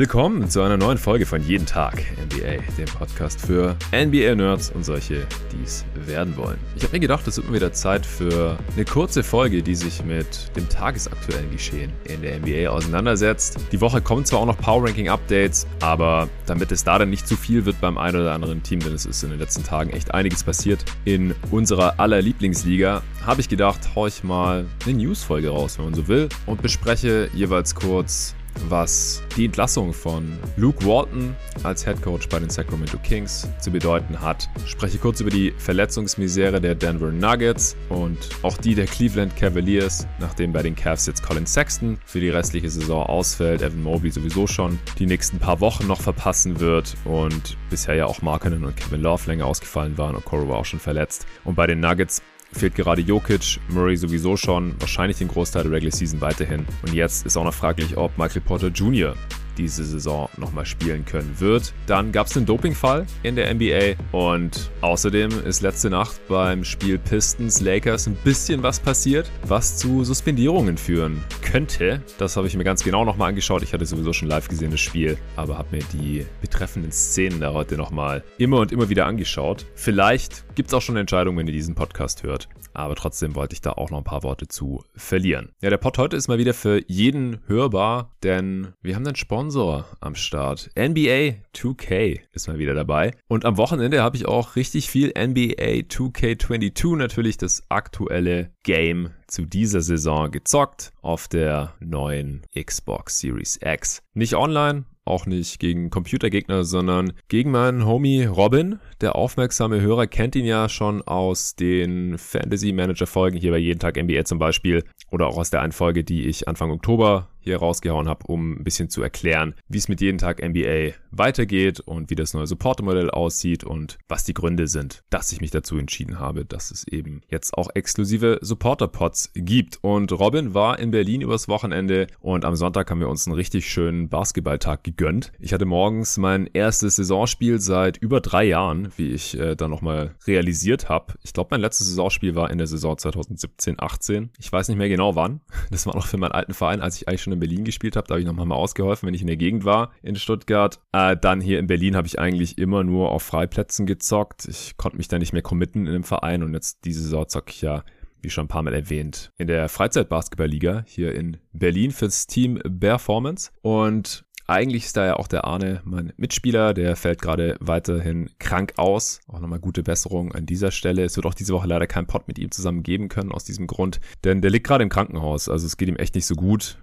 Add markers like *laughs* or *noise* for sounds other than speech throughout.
Willkommen zu einer neuen Folge von Jeden Tag NBA, dem Podcast für NBA-Nerds und solche, die es werden wollen. Ich habe mir gedacht, es wird mal wieder Zeit für eine kurze Folge, die sich mit dem tagesaktuellen Geschehen in der NBA auseinandersetzt. Die Woche kommen zwar auch noch Power Ranking Updates, aber damit es da dann nicht zu viel wird beim einen oder anderen Team, denn es ist in den letzten Tagen echt einiges passiert in unserer aller Lieblingsliga, habe ich gedacht, hau ich mal eine News-Folge raus, wenn man so will, und bespreche jeweils kurz was die Entlassung von Luke Walton als Head Coach bei den Sacramento Kings zu bedeuten hat. Ich spreche kurz über die Verletzungsmisere der Denver Nuggets und auch die der Cleveland Cavaliers, nachdem bei den Cavs jetzt Colin Sexton für die restliche Saison ausfällt, Evan Mobley sowieso schon die nächsten paar Wochen noch verpassen wird und bisher ja auch Markinen und Kevin Love länger ausgefallen waren und Coro war auch schon verletzt. Und bei den Nuggets fehlt gerade Jokic, Murray sowieso schon, wahrscheinlich den Großteil der Regular Season weiterhin. Und jetzt ist auch noch fraglich, ob Michael Porter Jr diese Saison nochmal spielen können wird. Dann gab es einen Dopingfall in der NBA und außerdem ist letzte Nacht beim Spiel Pistons Lakers ein bisschen was passiert, was zu Suspendierungen führen könnte. Das habe ich mir ganz genau nochmal angeschaut. Ich hatte sowieso schon live gesehen das Spiel, aber habe mir die betreffenden Szenen da heute nochmal immer und immer wieder angeschaut. Vielleicht gibt es auch schon eine Entscheidung, wenn ihr diesen Podcast hört. Aber trotzdem wollte ich da auch noch ein paar Worte zu verlieren. Ja, der Pod heute ist mal wieder für jeden hörbar, denn wir haben einen Sponsor am Start. NBA 2K ist mal wieder dabei. Und am Wochenende habe ich auch richtig viel NBA 2K22, natürlich das aktuelle Game zu dieser Saison gezockt auf der neuen Xbox Series X. Nicht online, auch nicht gegen Computergegner, sondern gegen meinen Homie Robin. Der aufmerksame Hörer kennt ihn ja schon aus den Fantasy Manager Folgen hier bei Jeden Tag NBA zum Beispiel oder auch aus der einen Folge, die ich Anfang Oktober hier rausgehauen habe, um ein bisschen zu erklären, wie es mit jeden Tag NBA weitergeht und wie das neue Supporter-Modell aussieht und was die Gründe sind, dass ich mich dazu entschieden habe, dass es eben jetzt auch exklusive Supporter-Pods gibt. Und Robin war in Berlin übers Wochenende und am Sonntag haben wir uns einen richtig schönen Basketballtag gegönnt. Ich hatte morgens mein erstes Saisonspiel seit über drei Jahren, wie ich äh, dann nochmal realisiert habe. Ich glaube, mein letztes Saisonspiel war in der Saison 2017-18. Ich weiß nicht mehr genau wann. *laughs* Das war noch für meinen alten Verein, als ich eigentlich schon schon in Berlin gespielt habe, da habe ich nochmal mal ausgeholfen, wenn ich in der Gegend war in Stuttgart. Äh, dann hier in Berlin habe ich eigentlich immer nur auf Freiplätzen gezockt. Ich konnte mich da nicht mehr committen in dem Verein und jetzt diese Saison zocke ich ja wie schon ein paar Mal erwähnt, in der Freizeitbasketballliga hier in Berlin fürs Team Performance. Und eigentlich ist da ja auch der Arne, mein Mitspieler, der fällt gerade weiterhin krank aus. Auch nochmal gute Besserung an dieser Stelle. Es wird auch diese Woche leider kein Pod mit ihm zusammen geben können aus diesem Grund, denn der liegt gerade im Krankenhaus. Also es geht ihm echt nicht so gut.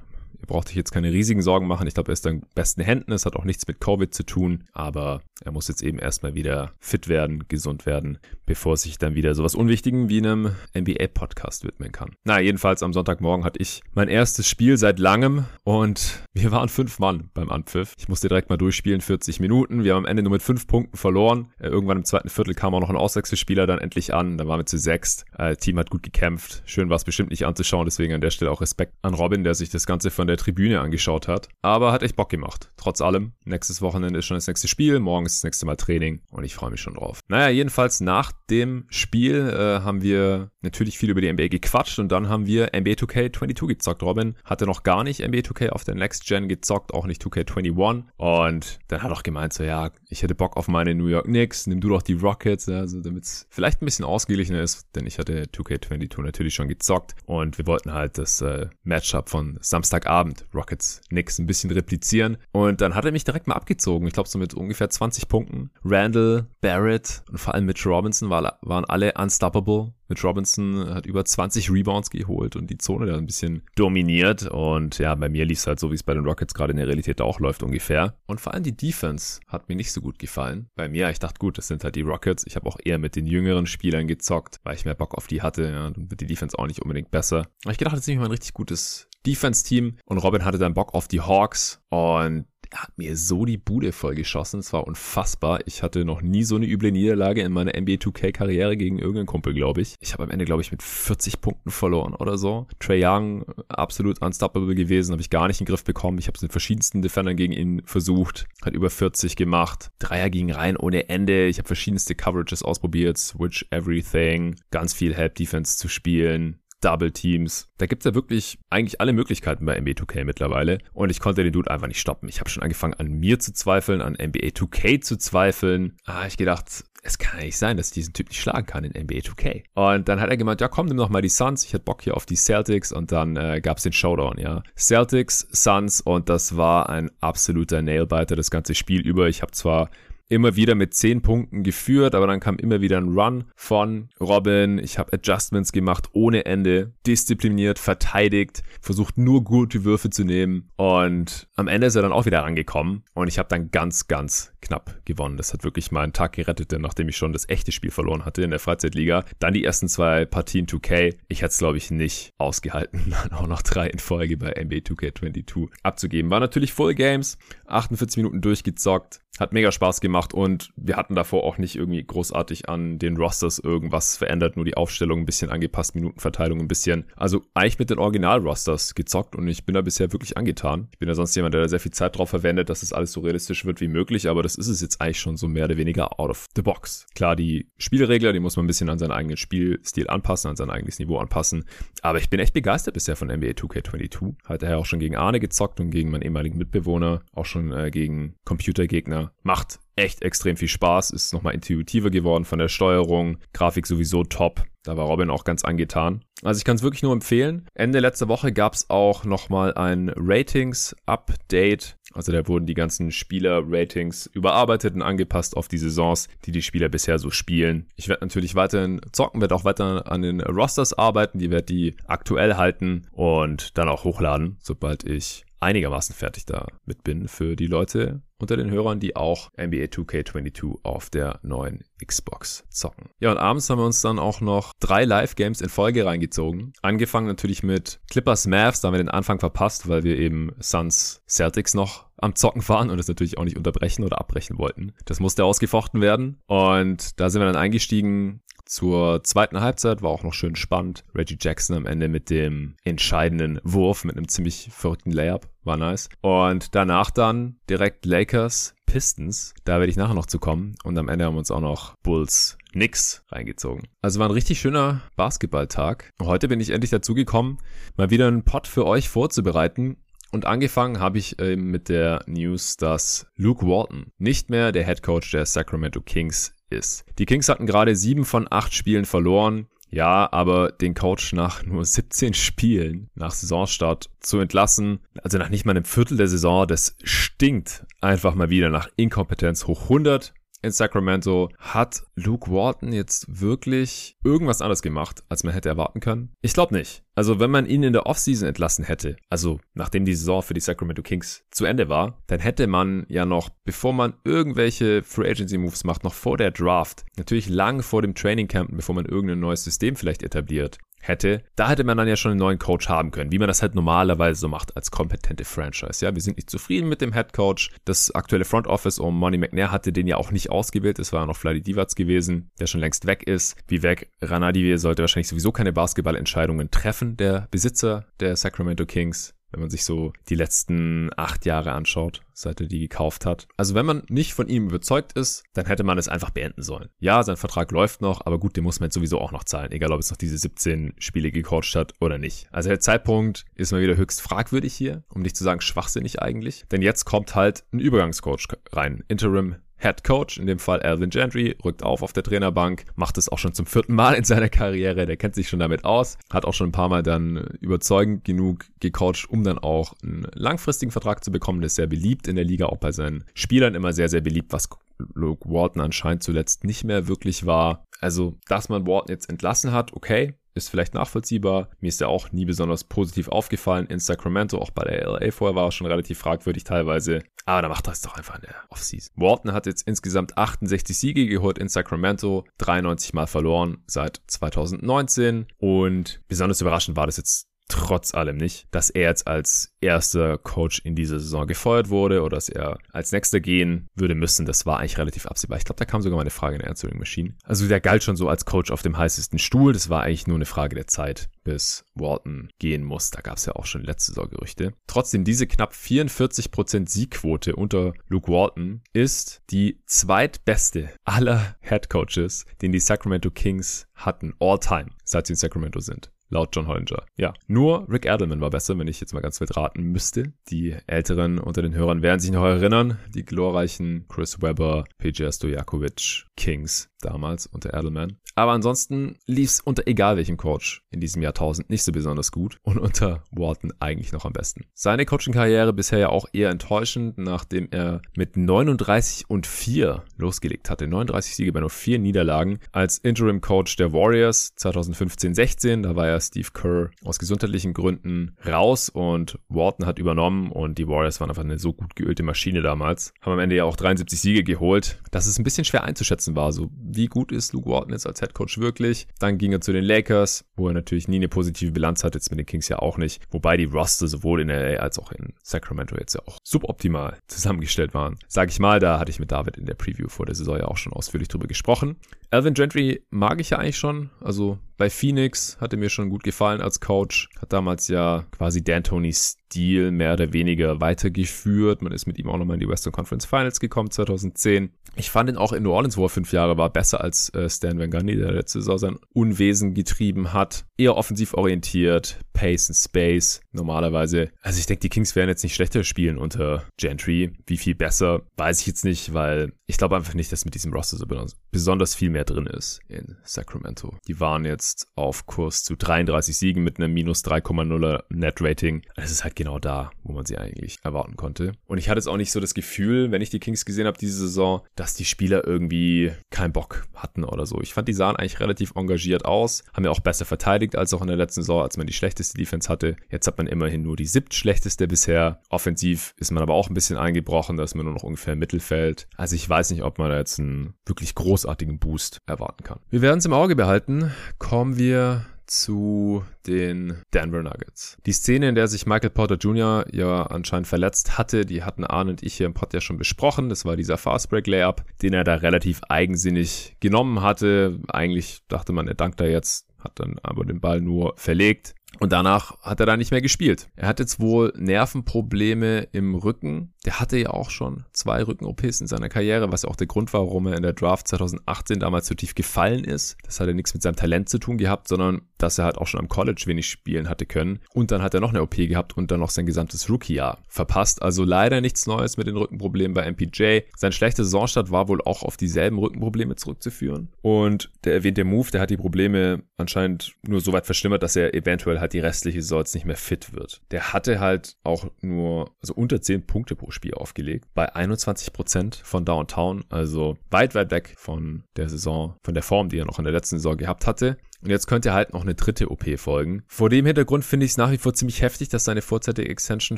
Braucht euch jetzt keine riesigen Sorgen machen. Ich glaube, er ist in besten Händen. Es hat auch nichts mit Covid zu tun. Aber er muss jetzt eben erstmal wieder fit werden, gesund werden, bevor es sich dann wieder sowas Unwichtigen wie einem NBA-Podcast widmen kann. Na, jedenfalls am Sonntagmorgen hatte ich mein erstes Spiel seit langem und wir waren fünf Mann beim Anpfiff. Ich musste direkt mal durchspielen, 40 Minuten. Wir haben am Ende nur mit fünf Punkten verloren. Äh, irgendwann im zweiten Viertel kam auch noch ein Auswechselspieler dann endlich an. Dann waren wir zu sechst. Äh, Team hat gut gekämpft. Schön war es bestimmt nicht anzuschauen. Deswegen an der Stelle auch Respekt an Robin, der sich das Ganze von der Tribüne angeschaut hat. Aber hat echt Bock gemacht. Trotz allem. Nächstes Wochenende ist schon das nächste Spiel. Morgen ist das nächste Mal Training und ich freue mich schon drauf. Naja, jedenfalls nach dem Spiel äh, haben wir natürlich viel über die NBA gequatscht und dann haben wir NBA 2K22 gezockt. Robin hatte noch gar nicht NBA 2K auf der Next Gen gezockt, auch nicht 2K21 und dann hat er auch gemeint so, ja, ich hätte Bock auf meine New York Knicks, nimm du doch die Rockets, also damit es vielleicht ein bisschen ausgeglichener ist, denn ich hatte 2K22 natürlich schon gezockt und wir wollten halt das äh, Matchup von Samstagabend Rockets Knicks ein bisschen replizieren und dann hat er mich direkt mal abgezogen. Ich glaube so mit ungefähr 20 Punkten. Randall, Barrett und vor allem Mitch Robinson war, waren alle unstoppable. Mitch Robinson hat über 20 Rebounds geholt und die Zone da ein bisschen dominiert. Und ja, bei mir lief es halt so, wie es bei den Rockets gerade in der Realität auch läuft ungefähr. Und vor allem die Defense hat mir nicht so gut gefallen. Bei mir, ich dachte, gut, das sind halt die Rockets. Ich habe auch eher mit den jüngeren Spielern gezockt, weil ich mehr Bock auf die hatte. Ja, dann wird die Defense auch nicht unbedingt besser. Aber ich gedacht, das ist nicht mal ein richtig gutes Defense-Team. Und Robin hatte dann Bock auf die Hawks. Und er hat mir so die Bude voll geschossen. Es war unfassbar. Ich hatte noch nie so eine üble Niederlage in meiner NBA 2K-Karriere gegen irgendeinen Kumpel, glaube ich. Ich habe am Ende, glaube ich, mit 40 Punkten verloren oder so. Trey Young, absolut unstoppable gewesen, habe ich gar nicht in den Griff bekommen. Ich habe es mit verschiedensten Defendern gegen ihn versucht. Hat über 40 gemacht. Dreier ging rein ohne Ende. Ich habe verschiedenste Coverages ausprobiert. Switch Everything. Ganz viel Help Defense zu spielen Double Teams. Da gibt's ja wirklich eigentlich alle Möglichkeiten bei NBA 2K mittlerweile. Und ich konnte den Dude einfach nicht stoppen. Ich habe schon angefangen an mir zu zweifeln, an NBA 2K zu zweifeln. Ah, ich gedacht, es kann ja nicht sein, dass ich diesen Typ nicht schlagen kann in NBA 2K. Und dann hat er gemeint, ja komm, nimm noch mal die Suns. Ich hatte Bock hier auf die Celtics und dann äh, gab es den Showdown, ja. Celtics, Suns und das war ein absoluter Nailbiter das ganze Spiel über. Ich habe zwar immer wieder mit 10 Punkten geführt, aber dann kam immer wieder ein Run von Robin. Ich habe Adjustments gemacht ohne Ende, diszipliniert, verteidigt, versucht nur gute Würfe zu nehmen und am Ende ist er dann auch wieder angekommen und ich habe dann ganz, ganz knapp gewonnen. Das hat wirklich meinen Tag gerettet, denn nachdem ich schon das echte Spiel verloren hatte in der Freizeitliga, dann die ersten zwei Partien 2K, ich hätte es glaube ich nicht ausgehalten, *laughs* dann auch noch drei in Folge bei NBA 2K22 abzugeben. War natürlich Full Games, 48 Minuten durchgezockt, hat mega Spaß gemacht und wir hatten davor auch nicht irgendwie großartig an den Rosters irgendwas verändert, nur die Aufstellung ein bisschen angepasst, Minutenverteilung ein bisschen. Also eigentlich mit den Original-Rosters gezockt und ich bin da bisher wirklich angetan. Ich bin ja sonst jemand, der da sehr viel Zeit drauf verwendet, dass es das alles so realistisch wird wie möglich, aber das ist es jetzt eigentlich schon so mehr oder weniger out of the box. Klar, die Spielregler, die muss man ein bisschen an seinen eigenen Spielstil anpassen, an sein eigenes Niveau anpassen, aber ich bin echt begeistert bisher von NBA 2K22. Hat er auch schon gegen Arne gezockt und gegen meinen ehemaligen Mitbewohner, auch schon äh, gegen Computergegner Macht echt extrem viel Spaß, ist nochmal intuitiver geworden von der Steuerung, Grafik sowieso top. Da war Robin auch ganz angetan. Also ich kann es wirklich nur empfehlen. Ende letzter Woche gab es auch nochmal ein Ratings-Update. Also da wurden die ganzen Spieler-Ratings überarbeitet und angepasst auf die Saisons, die die Spieler bisher so spielen. Ich werde natürlich weiterhin zocken, werde auch weiter an den Rosters arbeiten. Die werde die aktuell halten und dann auch hochladen, sobald ich einigermaßen fertig damit bin für die Leute unter den Hörern, die auch NBA 2K22 auf der neuen Xbox zocken. Ja, und abends haben wir uns dann auch noch drei Live-Games in Folge reingezogen. Angefangen natürlich mit Clippers Mavs, da haben wir den Anfang verpasst, weil wir eben Suns Celtics noch am Zocken waren und das natürlich auch nicht unterbrechen oder abbrechen wollten. Das musste ausgefochten werden und da sind wir dann eingestiegen zur zweiten Halbzeit war auch noch schön spannend. Reggie Jackson am Ende mit dem entscheidenden Wurf, mit einem ziemlich verrückten Layup. War nice. Und danach dann direkt Lakers, Pistons. Da werde ich nachher noch zu kommen. Und am Ende haben wir uns auch noch Bulls Nix reingezogen. Also war ein richtig schöner Basketballtag. Heute bin ich endlich dazu gekommen, mal wieder einen Pod für euch vorzubereiten. Und angefangen habe ich äh, mit der News, dass Luke Walton nicht mehr der Head Coach der Sacramento Kings ist. Die Kings hatten gerade sieben von acht Spielen verloren. Ja, aber den Coach nach *laughs* nur 17 Spielen nach Saisonstart zu entlassen, also nach nicht mal einem Viertel der Saison, das stinkt einfach mal wieder nach Inkompetenz hoch 100 in Sacramento. Hat Luke Walton jetzt wirklich irgendwas anderes gemacht, als man hätte erwarten können? Ich glaube nicht. Also wenn man ihn in der Offseason entlassen hätte, also nachdem die Saison für die Sacramento Kings zu Ende war, dann hätte man ja noch, bevor man irgendwelche Free Agency Moves macht, noch vor der Draft, natürlich lang vor dem Training Camp, bevor man irgendein neues System vielleicht etabliert, hätte, da hätte man dann ja schon einen neuen Coach haben können, wie man das halt normalerweise so macht als kompetente Franchise. Ja, wir sind nicht zufrieden mit dem Head Coach. Das aktuelle Front Office um Money McNair hatte den ja auch nicht ausgewählt. Es war noch Vladi Divac gewesen, der schon längst weg ist. Wie weg, Ranadive sollte wahrscheinlich sowieso keine Basketballentscheidungen treffen, der Besitzer der Sacramento Kings wenn man sich so die letzten acht Jahre anschaut, seit er die gekauft hat. Also wenn man nicht von ihm überzeugt ist, dann hätte man es einfach beenden sollen. Ja, sein Vertrag läuft noch, aber gut, den muss man jetzt sowieso auch noch zahlen, egal ob es noch diese 17 Spiele gecoacht hat oder nicht. Also der Zeitpunkt ist mal wieder höchst fragwürdig hier, um nicht zu sagen schwachsinnig eigentlich. Denn jetzt kommt halt ein Übergangscoach rein. Interim Head Coach, in dem Fall Alvin Gentry, rückt auf auf der Trainerbank, macht es auch schon zum vierten Mal in seiner Karriere, der kennt sich schon damit aus, hat auch schon ein paar Mal dann überzeugend genug gecoacht, um dann auch einen langfristigen Vertrag zu bekommen, der ist sehr beliebt in der Liga, auch bei seinen Spielern immer sehr, sehr beliebt, was Luke Walton anscheinend zuletzt nicht mehr wirklich war. Also, dass man Walton jetzt entlassen hat, okay, ist vielleicht nachvollziehbar. Mir ist er auch nie besonders positiv aufgefallen in Sacramento. Auch bei der LA vorher war er schon relativ fragwürdig teilweise. Aber da macht er es doch einfach in der Offseason. Walton hat jetzt insgesamt 68 Siege geholt in Sacramento, 93 Mal verloren seit 2019. Und besonders überraschend war das jetzt trotz allem nicht, dass er jetzt als erster Coach in dieser Saison gefeuert wurde oder dass er als nächster gehen würde müssen. Das war eigentlich relativ absehbar. Ich glaube, da kam sogar mal eine Frage in der Answering Machine. Also der galt schon so als Coach auf dem heißesten Stuhl. Das war eigentlich nur eine Frage der Zeit, bis Walton gehen muss. Da gab es ja auch schon letzte Saison Gerüchte. Trotzdem, diese knapp 44% Siegquote unter Luke Walton ist die zweitbeste aller Head Coaches, den die Sacramento Kings hatten, all time, seit sie in Sacramento sind. Laut John Hollinger. Ja, nur Rick Edelman war besser, wenn ich jetzt mal ganz wild raten müsste. Die Älteren unter den Hörern werden sich noch erinnern, die glorreichen Chris Webber, PJ Stojakovic, Kings damals unter Edelman. Aber ansonsten lief es unter egal welchem Coach in diesem Jahrtausend nicht so besonders gut und unter Wharton eigentlich noch am besten. Seine Coaching-Karriere bisher ja auch eher enttäuschend, nachdem er mit 39 und 4 losgelegt hatte. 39 Siege bei nur 4 Niederlagen als Interim-Coach der Warriors 2015-16. Da war ja Steve Kerr aus gesundheitlichen Gründen raus und Wharton hat übernommen und die Warriors waren einfach eine so gut geölte Maschine damals. Haben am Ende ja auch 73 Siege geholt, dass es ein bisschen schwer einzuschätzen war. So wie gut ist Luke Walton jetzt als Head Coach wirklich? Dann ging er zu den Lakers, wo er natürlich nie eine positive Bilanz hat, jetzt mit den Kings ja auch nicht. Wobei die Roster sowohl in LA als auch in Sacramento jetzt ja auch suboptimal *laughs* zusammengestellt waren. Sag ich mal, da hatte ich mit David in der Preview vor der Saison ja auch schon ausführlich drüber gesprochen. Alvin Gentry mag ich ja eigentlich schon. Also bei Phoenix hatte mir schon gut gefallen als Coach. Hat damals ja quasi D'Antoni's Stil mehr oder weniger weitergeführt. Man ist mit ihm auch nochmal in die Western Conference Finals gekommen 2010. Ich fand ihn auch in New Orleans, wo er fünf Jahre war, besser als äh, Stan Van Gundy, der letzte Saison sein Unwesen getrieben hat. Eher offensiv orientiert, Pace and Space normalerweise. Also ich denke, die Kings werden jetzt nicht schlechter spielen unter Gentry. Wie viel besser, weiß ich jetzt nicht, weil ich glaube einfach nicht, dass mit diesem Roster so besonders viel mehr drin ist in Sacramento. Die waren jetzt auf Kurs zu 33 Siegen mit einem minus 3,0er Net Rating. Das ist halt genau da, wo man sie eigentlich erwarten konnte. Und ich hatte jetzt auch nicht so das Gefühl, wenn ich die Kings gesehen habe diese Saison, dass die Spieler irgendwie keinen Bock hatten oder so. Ich fand, die sahen eigentlich relativ engagiert aus, haben ja auch besser verteidigt als auch in der letzten Saison, als man die schlechteste Defense hatte. Jetzt hat man immerhin nur die siebtschlechteste bisher. Offensiv ist man aber auch ein bisschen eingebrochen, da ist man nur noch ungefähr im Mittelfeld. Also ich weiß nicht, ob man da jetzt einen wirklich großartigen Boost erwarten kann. Wir werden es im Auge behalten. Kommen wir zu den Denver Nuggets. Die Szene, in der sich Michael Porter Jr. ja anscheinend verletzt hatte, die hatten Arne und ich hier im Pod ja schon besprochen. Das war dieser Fastbreak Layup, den er da relativ eigensinnig genommen hatte. Eigentlich dachte man, er dankt da jetzt, hat dann aber den Ball nur verlegt. Und danach hat er da nicht mehr gespielt. Er hat jetzt wohl Nervenprobleme im Rücken. Der hatte ja auch schon zwei Rücken-OPs in seiner Karriere, was auch der Grund war, warum er in der Draft 2018 damals so tief gefallen ist. Das hat ja nichts mit seinem Talent zu tun gehabt, sondern dass er halt auch schon am College wenig spielen hatte können. Und dann hat er noch eine OP gehabt und dann noch sein gesamtes Rookie-Jahr verpasst. Also leider nichts Neues mit den Rückenproblemen bei MPJ. Sein schlechter Saisonstart war wohl auch auf dieselben Rückenprobleme zurückzuführen. Und der erwähnte Move, der hat die Probleme anscheinend nur so weit verschlimmert, dass er eventuell halt halt die restliche Saison jetzt nicht mehr fit wird. Der hatte halt auch nur, also unter 10 Punkte pro Spiel aufgelegt, bei 21 Prozent von Downtown, also weit, weit weg von der Saison, von der Form, die er noch in der letzten Saison gehabt hatte. Und jetzt könnte halt noch eine dritte OP folgen. Vor dem Hintergrund finde ich es nach wie vor ziemlich heftig, dass seine vorzeitige Extension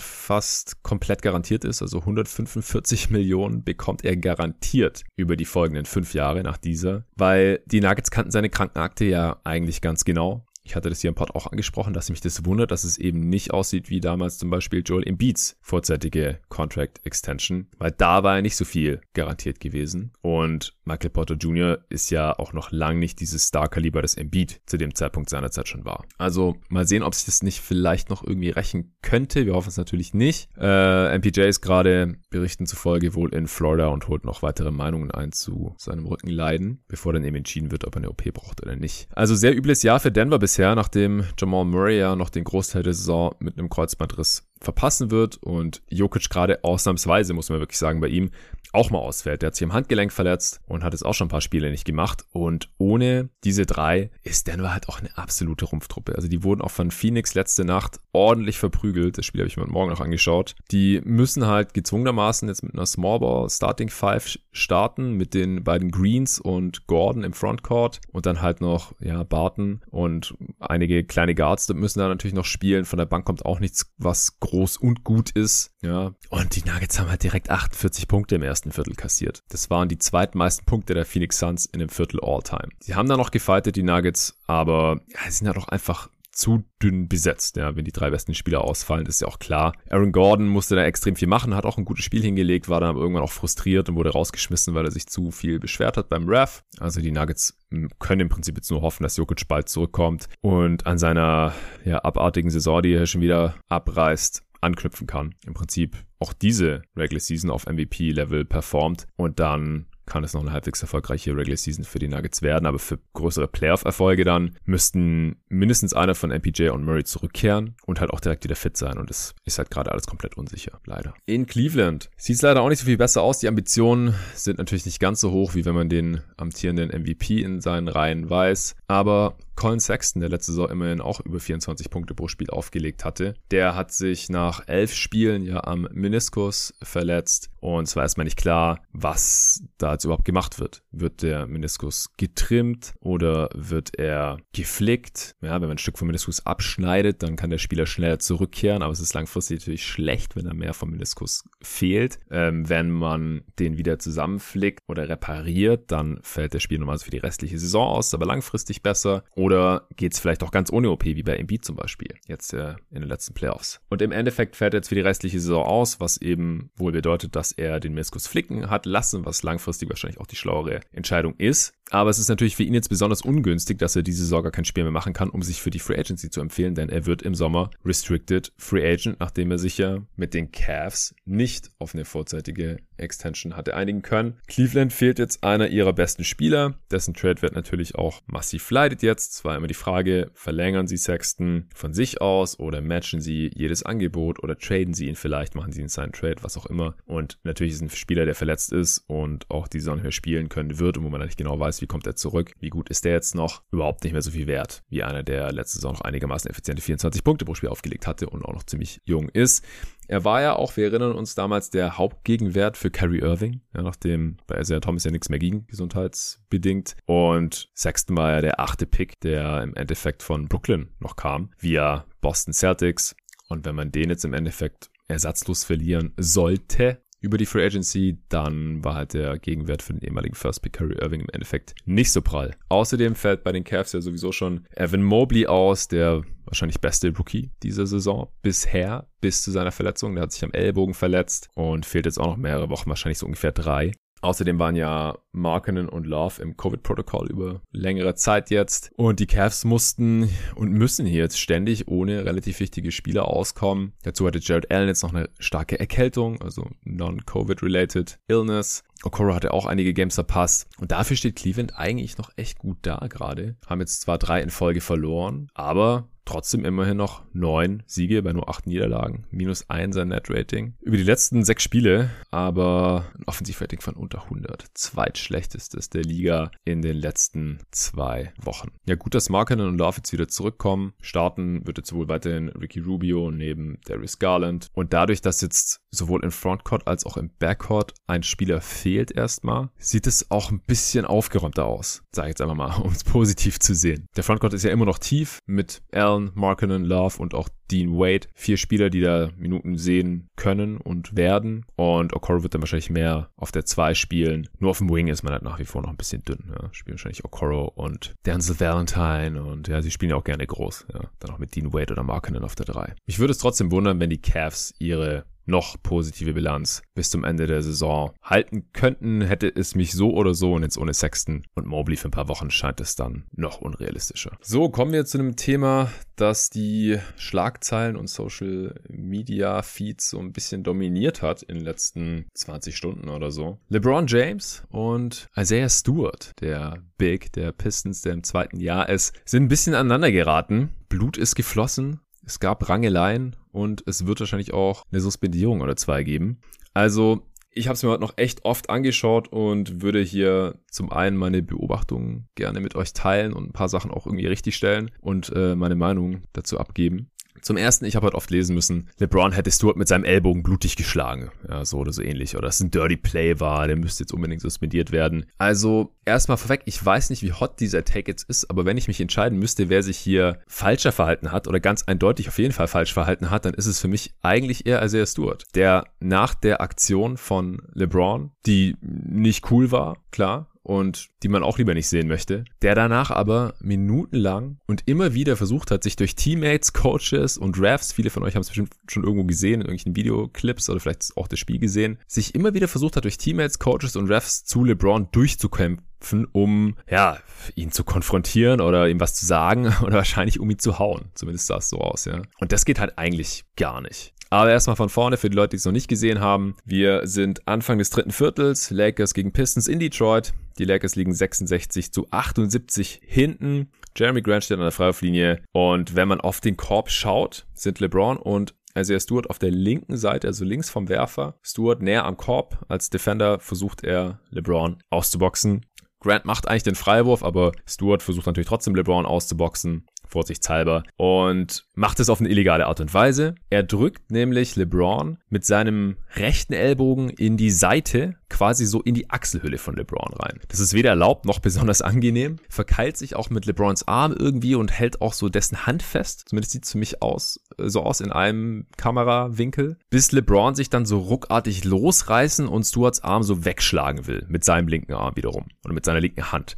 fast komplett garantiert ist. Also 145 *laughs* Millionen bekommt er garantiert über die folgenden fünf Jahre nach dieser, weil die Nuggets kannten seine Krankenakte ja eigentlich ganz genau. Ich hatte das hier im Pod auch angesprochen, dass mich das wundert, dass es eben nicht aussieht wie damals zum Beispiel Joel Embiids vorzeitige Contract Extension, weil da war ja nicht so viel garantiert gewesen. Und Michael Porter Jr. ist ja auch noch lang nicht dieses Star-Kaliber, das Embiid zu dem Zeitpunkt seiner Zeit schon war. Also mal sehen, ob sich das nicht vielleicht noch irgendwie rächen könnte. Wir hoffen es natürlich nicht. Äh, MPJ ist gerade Berichten zufolge wohl in Florida und holt noch weitere Meinungen ein zu seinem Rückenleiden, bevor dann eben entschieden wird, ob er eine OP braucht oder nicht. Also sehr übles Jahr für Denver bisher bisher, nachdem Jamal Murray ja noch den Großteil der Saison mit einem Kreuzbandriss verpassen wird und Jokic gerade ausnahmsweise, muss man wirklich sagen, bei ihm auch mal ausfällt. Der hat sich im Handgelenk verletzt und hat es auch schon ein paar Spiele nicht gemacht. Und ohne diese drei ist Denver halt auch eine absolute Rumpftruppe. Also die wurden auch von Phoenix letzte Nacht ordentlich verprügelt. Das Spiel habe ich mir morgen noch angeschaut. Die müssen halt gezwungenermaßen jetzt mit einer Smallball Starting Five starten mit den beiden Greens und Gordon im Frontcourt und dann halt noch ja Barton und einige kleine Guards müssen da natürlich noch spielen. Von der Bank kommt auch nichts, was groß und gut ist. Ja. Und die Nuggets haben halt direkt 48 Punkte im ersten Viertel kassiert. Das waren die zweitmeisten Punkte der Phoenix Suns in dem Viertel All-Time. Sie haben da noch gefightet, die Nuggets, aber ja, sie sind ja doch einfach zu dünn besetzt, ja, wenn die drei besten Spieler ausfallen, ist ja auch klar. Aaron Gordon musste da extrem viel machen, hat auch ein gutes Spiel hingelegt, war dann aber irgendwann auch frustriert und wurde rausgeschmissen, weil er sich zu viel beschwert hat beim Ref. Also die Nuggets hm, können im Prinzip jetzt nur hoffen, dass Jokic bald zurückkommt und an seiner ja, abartigen Saison, die er schon wieder abreißt, anknüpfen kann. Im Prinzip auch diese Regular Season auf MVP-Level performt und dann kann es noch eine halbwegs erfolgreiche Regular Season für die Nuggets werden, aber für größere Playoff-Erfolge dann müssten mindestens einer von MPJ und Murray zurückkehren und halt auch direkt wieder fit sein und es ist halt gerade alles komplett unsicher, leider. In Cleveland sieht es leider auch nicht so viel besser aus. Die Ambitionen sind natürlich nicht ganz so hoch, wie wenn man den amtierenden MVP in seinen Reihen weiß, aber Colin Sexton, der letzte Saison immerhin auch über 24 Punkte pro Spiel aufgelegt hatte, der hat sich nach elf Spielen ja am Meniskus verletzt und es war erstmal nicht klar, was da jetzt überhaupt gemacht wird. Wird der Meniskus getrimmt oder wird er geflickt? Ja, wenn man ein Stück vom Meniskus abschneidet, dann kann der Spieler schneller zurückkehren, aber es ist langfristig natürlich schlecht, wenn da mehr vom Meniskus fehlt. Ähm, wenn man den wieder zusammenflickt oder repariert, dann fällt der Spieler normalerweise für die restliche Saison aus, aber langfristig besser. Oder geht es vielleicht auch ganz ohne OP, wie bei Embiid zum Beispiel, jetzt äh, in den letzten Playoffs. Und im Endeffekt fällt er jetzt für die restliche Saison aus, was eben wohl bedeutet, dass er den Meniskus flicken hat lassen, was langfristig wahrscheinlich auch die schlauere Entscheidung ist. Aber es ist natürlich für ihn jetzt besonders ungünstig, dass er diese Saison gar kein Spiel mehr machen kann, um sich für die Free Agency zu empfehlen, denn er wird im Sommer Restricted Free Agent, nachdem er sich ja mit den Cavs nicht auf eine vorzeitige Extension hatte einigen können. Cleveland fehlt jetzt einer ihrer besten Spieler, dessen Trade wird natürlich auch massiv leidet jetzt. Es war immer die Frage, verlängern sie Sexton von sich aus oder matchen sie jedes Angebot oder traden sie ihn vielleicht, machen sie ihn seinen Trade, was auch immer. Und natürlich ist ein Spieler, der verletzt ist und auch die Saison spielen können wird und wo man nicht genau weiß, wie kommt er zurück, wie gut ist der jetzt noch, überhaupt nicht mehr so viel wert, wie einer, der letzte Saison noch einigermaßen effiziente 24 Punkte pro Spiel aufgelegt hatte und auch noch ziemlich jung ist. Er war ja auch, wir erinnern uns damals, der Hauptgegenwert für Kyrie Irving, ja, nachdem bei Isaiah Thomas ja nichts mehr ging, gesundheitsbedingt. Und Sexton war ja der achte Pick, der im Endeffekt von Brooklyn noch kam, via Boston Celtics. Und wenn man den jetzt im Endeffekt ersatzlos verlieren sollte, über die Free Agency, dann war halt der Gegenwert für den ehemaligen First Pick Curry Irving im Endeffekt nicht so prall. Außerdem fällt bei den Cavs ja sowieso schon Evan Mobley aus, der wahrscheinlich beste Rookie dieser Saison bisher, bis zu seiner Verletzung. Der hat sich am Ellbogen verletzt und fehlt jetzt auch noch mehrere Wochen, wahrscheinlich so ungefähr drei. Außerdem waren ja Markinen und Love im Covid-Protokoll über längere Zeit jetzt. Und die Cavs mussten und müssen hier jetzt ständig ohne relativ wichtige Spieler auskommen. Dazu hatte Jared Allen jetzt noch eine starke Erkältung, also non-Covid-related Illness. Okoro hatte auch einige Games verpasst. Und dafür steht Cleveland eigentlich noch echt gut da gerade. Haben jetzt zwar drei in Folge verloren, aber trotzdem immerhin noch neun Siege bei nur acht Niederlagen. Minus ein sein Net-Rating. Über die letzten sechs Spiele aber ein Offensivrating von unter 100. Zweitschlechtestes der Liga in den letzten zwei Wochen. Ja, gut, dass Markinen und Love jetzt wieder zurückkommen. Starten wird jetzt wohl weiterhin Ricky Rubio neben Darius Garland. Und dadurch, dass jetzt sowohl im Frontcourt als auch im Backcourt ein Spieler fehlt erstmal, sieht es auch ein bisschen aufgeräumter aus. Sag ich jetzt einfach mal, *laughs* um es positiv zu sehen. Der Frontcourt ist ja immer noch tief mit Al Allen, Markinen, Love und auch Dean Wade. Vier Spieler, die da Minuten sehen können und werden. Und Okoro wird dann wahrscheinlich mehr auf der 2 spielen. Nur auf dem Wing ist man halt nach wie vor noch ein bisschen dünn. Ja. Spielen wahrscheinlich Okoro und Denzel Valentine. Und ja, sie spielen ja auch gerne groß. Ja. Dann auch mit Dean Wade oder Markinen auf der 3. Mich würde es trotzdem wundern, wenn die Cavs ihre noch positive Bilanz bis zum Ende der Saison halten könnten, hätte es mich so oder so und jetzt ohne Sexton und Mobley für ein paar Wochen scheint es dann noch unrealistischer. So, kommen wir zu einem Thema, das die Schlagzeilen und Social Media Feeds so ein bisschen dominiert hat in den letzten 20 Stunden oder so. LeBron James und Isaiah Stewart, der Big der Pistons, der im zweiten Jahr ist, sind ein bisschen aneinander geraten. Blut ist geflossen. Es gab Rangeleien und es wird wahrscheinlich auch eine Suspendierung oder zwei geben. Also ich habe es mir heute noch echt oft angeschaut und würde hier zum einen meine Beobachtungen gerne mit euch teilen und ein paar Sachen auch irgendwie richtigstellen und äh, meine Meinung dazu abgeben. Zum ersten, ich habe halt oft lesen müssen, LeBron hätte Stuart mit seinem Ellbogen blutig geschlagen. Ja, so oder so ähnlich. Oder es ein Dirty Play war, der müsste jetzt unbedingt suspendiert werden. Also, erstmal vorweg, ich weiß nicht, wie hot dieser Take jetzt ist, aber wenn ich mich entscheiden müsste, wer sich hier falscher verhalten hat oder ganz eindeutig auf jeden Fall falsch verhalten hat, dann ist es für mich eigentlich eher Isaiah Stewart, der nach der Aktion von LeBron, die nicht cool war, klar, und die man auch lieber nicht sehen möchte, der danach aber minutenlang und immer wieder versucht hat, sich durch Teammates, Coaches und Refs, viele von euch haben es bestimmt schon irgendwo gesehen, in irgendwelchen Videoclips oder vielleicht auch das Spiel gesehen, sich immer wieder versucht hat, durch Teammates, Coaches und Refs zu LeBron durchzukämpfen, um, ja, ihn zu konfrontieren oder ihm was zu sagen *laughs* oder wahrscheinlich um ihn zu hauen. Zumindest sah es so aus, ja. Und das geht halt eigentlich gar nicht. Aber erstmal von vorne für die Leute, die es noch nicht gesehen haben. Wir sind Anfang des dritten Viertels. Lakers gegen Pistons in Detroit. Die Lakers liegen 66 zu 78 hinten. Jeremy Grant steht an der Freiwurflinie. Und wenn man auf den Korb schaut, sind LeBron und Isaiah Stewart auf der linken Seite, also links vom Werfer. Stewart näher am Korb. Als Defender versucht er LeBron auszuboxen. Grant macht eigentlich den Freiwurf, aber Stewart versucht natürlich trotzdem LeBron auszuboxen vorsichtshalber, und macht es auf eine illegale Art und Weise. Er drückt nämlich LeBron mit seinem rechten Ellbogen in die Seite, quasi so in die Achselhülle von LeBron rein. Das ist weder erlaubt noch besonders angenehm. Verkeilt sich auch mit LeBrons Arm irgendwie und hält auch so dessen Hand fest. Zumindest sieht es für mich aus, so aus in einem Kamerawinkel. Bis LeBron sich dann so ruckartig losreißen und Stuarts Arm so wegschlagen will. Mit seinem linken Arm wiederum. Oder mit seiner linken Hand.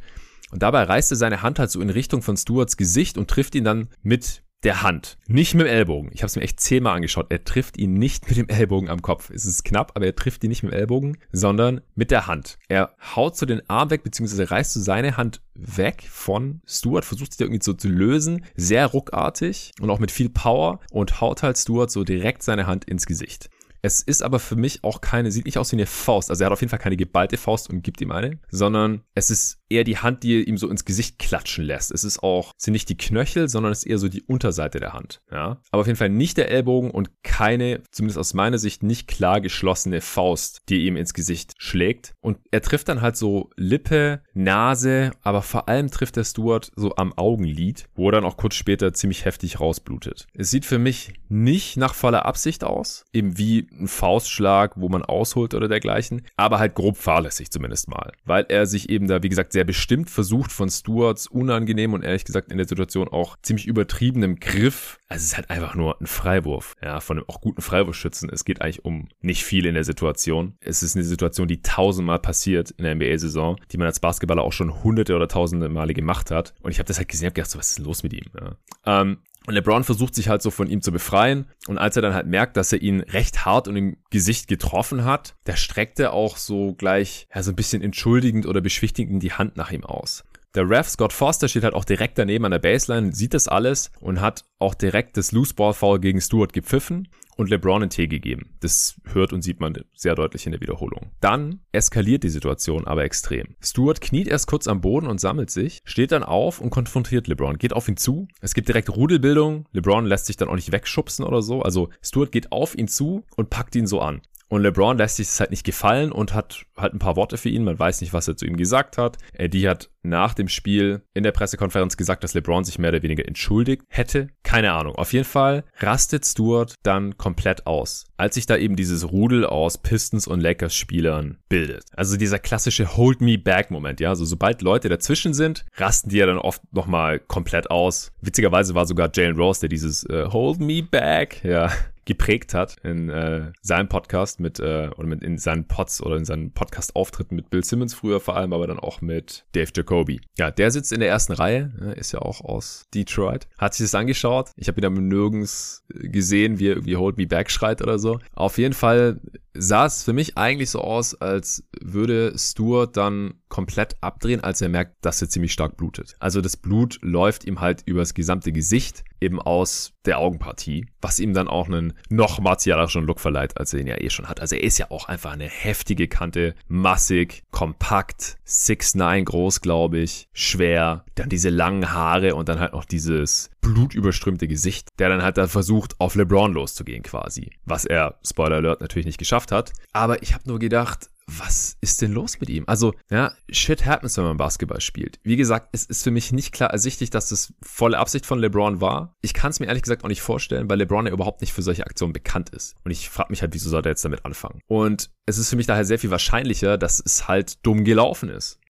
Und dabei reißt er seine Hand halt so in Richtung von Stuarts Gesicht und trifft ihn dann mit der Hand, nicht mit dem Ellbogen. Ich habe es mir echt zehnmal angeschaut. Er trifft ihn nicht mit dem Ellbogen am Kopf. Es ist knapp, aber er trifft ihn nicht mit dem Ellbogen, sondern mit der Hand. Er haut so den Arm weg, beziehungsweise reißt so seine Hand weg von Stuart, versucht sich irgendwie so zu lösen, sehr ruckartig und auch mit viel Power und haut halt Stuart so direkt seine Hand ins Gesicht. Es ist aber für mich auch keine, sieht nicht aus wie eine Faust. Also er hat auf jeden Fall keine geballte Faust und gibt ihm eine, sondern es ist eher die Hand, die ihm so ins Gesicht klatschen lässt. Es ist auch, sind nicht die Knöchel, sondern es ist eher so die Unterseite der Hand. Ja. Aber auf jeden Fall nicht der Ellbogen und keine, zumindest aus meiner Sicht, nicht klar geschlossene Faust, die ihm ins Gesicht schlägt. Und er trifft dann halt so Lippe, Nase, aber vor allem trifft der Stuart so am Augenlid, wo er dann auch kurz später ziemlich heftig rausblutet. Es sieht für mich nicht nach voller Absicht aus, eben wie ein Faustschlag, wo man ausholt oder dergleichen, aber halt grob fahrlässig zumindest mal, weil er sich eben da, wie gesagt, sehr bestimmt versucht von Stuarts unangenehm und ehrlich gesagt in der Situation auch ziemlich übertriebenem Griff. Also es ist halt einfach nur ein Freiwurf, ja, von einem auch guten Freiwurfschützen. Es geht eigentlich um nicht viel in der Situation. Es ist eine Situation, die tausendmal passiert in der NBA-Saison, die man als Basketballer auch schon hunderte oder tausende Male gemacht hat. Und ich habe das halt gesehen, habe gedacht, so, was ist denn los mit ihm? Ja. Ähm, und LeBron versucht sich halt so von ihm zu befreien. Und als er dann halt merkt, dass er ihn recht hart und im Gesicht getroffen hat, da streckt er auch so gleich, ja, so ein bisschen entschuldigend oder beschwichtigend die Hand nach ihm aus. Der Ref Scott Foster steht halt auch direkt daneben an der Baseline, sieht das alles und hat auch direkt das Loose Ball Foul gegen Stewart gepfiffen und LeBron einen Tee gegeben. Das hört und sieht man sehr deutlich in der Wiederholung. Dann eskaliert die Situation aber extrem. Stewart kniet erst kurz am Boden und sammelt sich, steht dann auf und konfrontiert LeBron, geht auf ihn zu. Es gibt direkt Rudelbildung. LeBron lässt sich dann auch nicht wegschubsen oder so. Also Stewart geht auf ihn zu und packt ihn so an. Und LeBron lässt sich das halt nicht gefallen und hat halt ein paar Worte für ihn. Man weiß nicht, was er zu ihm gesagt hat. Eddie hat nach dem Spiel in der Pressekonferenz gesagt, dass LeBron sich mehr oder weniger entschuldigt hätte. Keine Ahnung. Auf jeden Fall rastet Stewart dann komplett aus, als sich da eben dieses Rudel aus Pistons und Lakers Spielern bildet. Also dieser klassische Hold Me Back Moment, ja. Also sobald Leute dazwischen sind, rasten die ja dann oft nochmal komplett aus. Witzigerweise war sogar Jalen Rose, der dieses äh, Hold Me Back, ja, *laughs* geprägt hat in äh, seinem Podcast mit äh, oder mit in seinen Pods oder in seinen Podcast-Auftritten mit Bill Simmons früher vor allem, aber dann auch mit Dave Jacoby. Ja, der sitzt in der ersten Reihe, äh, ist ja auch aus Detroit, hat sich das angeschaut. Ich habe ihn aber nirgends gesehen, wie er irgendwie Hold Me Back schreit oder so. Auf jeden Fall sah es für mich eigentlich so aus, als würde Stuart dann komplett abdrehen, als er merkt, dass er ziemlich stark blutet. Also das Blut läuft ihm halt übers gesamte Gesicht, eben aus der Augenpartie, was ihm dann auch einen noch martialischeren Look verleiht, als er ihn ja eh schon hat. Also er ist ja auch einfach eine heftige Kante, massig, kompakt, 6'9 groß, glaube ich, schwer, dann diese langen Haare und dann halt noch dieses blutüberströmte Gesicht, der dann halt da versucht, auf LeBron loszugehen quasi. Was er, Spoiler Alert, natürlich nicht geschafft hat. Aber ich habe nur gedacht, was ist denn los mit ihm? Also, ja, shit happens, wenn man Basketball spielt. Wie gesagt, es ist für mich nicht klar ersichtlich, dass das volle Absicht von LeBron war. Ich kann es mir ehrlich gesagt auch nicht vorstellen, weil LeBron ja überhaupt nicht für solche Aktionen bekannt ist. Und ich frage mich halt, wieso sollte er jetzt damit anfangen? Und es ist für mich daher sehr viel wahrscheinlicher, dass es halt dumm gelaufen ist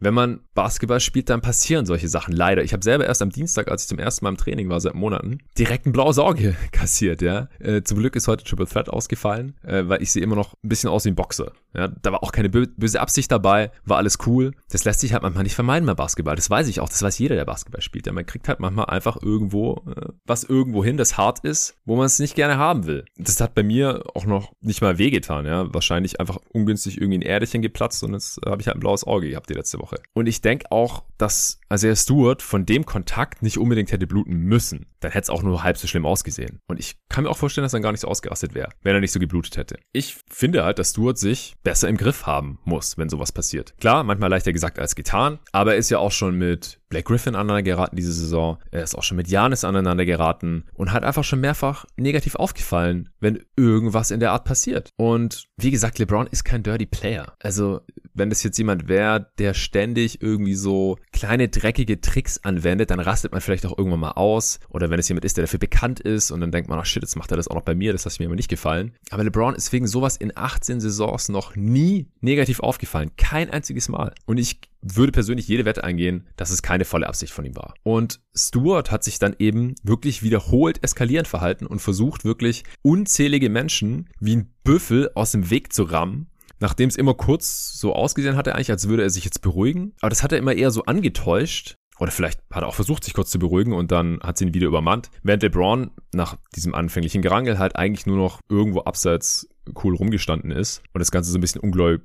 wenn man Basketball spielt, dann passieren solche Sachen leider. Ich habe selber erst am Dienstag, als ich zum ersten Mal im Training war, seit Monaten, direkt ein blaues Auge *laughs* kassiert, ja. Äh, zum Glück ist heute Triple Threat ausgefallen, äh, weil ich sehe immer noch ein bisschen aus wie ein Boxer. Ja, da war auch keine böse Absicht dabei, war alles cool. Das lässt sich halt manchmal nicht vermeiden bei Basketball. Das weiß ich auch, das weiß jeder, der Basketball spielt. Ja, man kriegt halt manchmal einfach irgendwo äh, was irgendwo hin, das hart ist, wo man es nicht gerne haben will. Das hat bei mir auch noch nicht mal wehgetan, ja. Wahrscheinlich einfach ungünstig irgendwie ein Erdchen geplatzt und jetzt habe ich halt ein blaues Auge gehabt die letzte Woche. Und ich denke auch, dass Isaiah Stewart von dem Kontakt nicht unbedingt hätte bluten müssen. Dann hätte es auch nur halb so schlimm ausgesehen. Und ich kann mir auch vorstellen, dass er gar nicht so ausgerastet wäre, wenn er nicht so geblutet hätte. Ich finde halt, dass Stewart sich besser im Griff haben muss, wenn sowas passiert. Klar, manchmal leichter gesagt als getan, aber er ist ja auch schon mit Blake Griffin aneinander geraten diese Saison. Er ist auch schon mit Janis aneinander geraten und hat einfach schon mehrfach negativ aufgefallen, wenn irgendwas in der Art passiert. Und wie gesagt, LeBron ist kein Dirty Player. Also, wenn das jetzt jemand wäre, der ständig irgendwie so kleine dreckige Tricks anwendet, dann rastet man vielleicht auch irgendwann mal aus. Oder wenn es jemand ist, der dafür bekannt ist und dann denkt man, ach shit, jetzt macht er das auch noch bei mir, das hat mir immer nicht gefallen. Aber LeBron ist wegen sowas in 18 Saisons noch nie negativ aufgefallen. Kein einziges Mal. Und ich würde persönlich jede Wette eingehen, dass es keine volle Absicht von ihm war. Und Stewart hat sich dann eben wirklich wiederholt eskalierend verhalten und versucht wirklich unzählige Menschen wie ein Büffel aus dem Weg zu rammen nachdem es immer kurz so ausgesehen hatte, eigentlich, als würde er sich jetzt beruhigen. Aber das hat er immer eher so angetäuscht. Oder vielleicht hat er auch versucht, sich kurz zu beruhigen und dann hat sie ihn wieder übermannt. Während LeBron nach diesem anfänglichen Gerangel halt eigentlich nur noch irgendwo abseits cool rumgestanden ist und das Ganze so ein bisschen ungläubig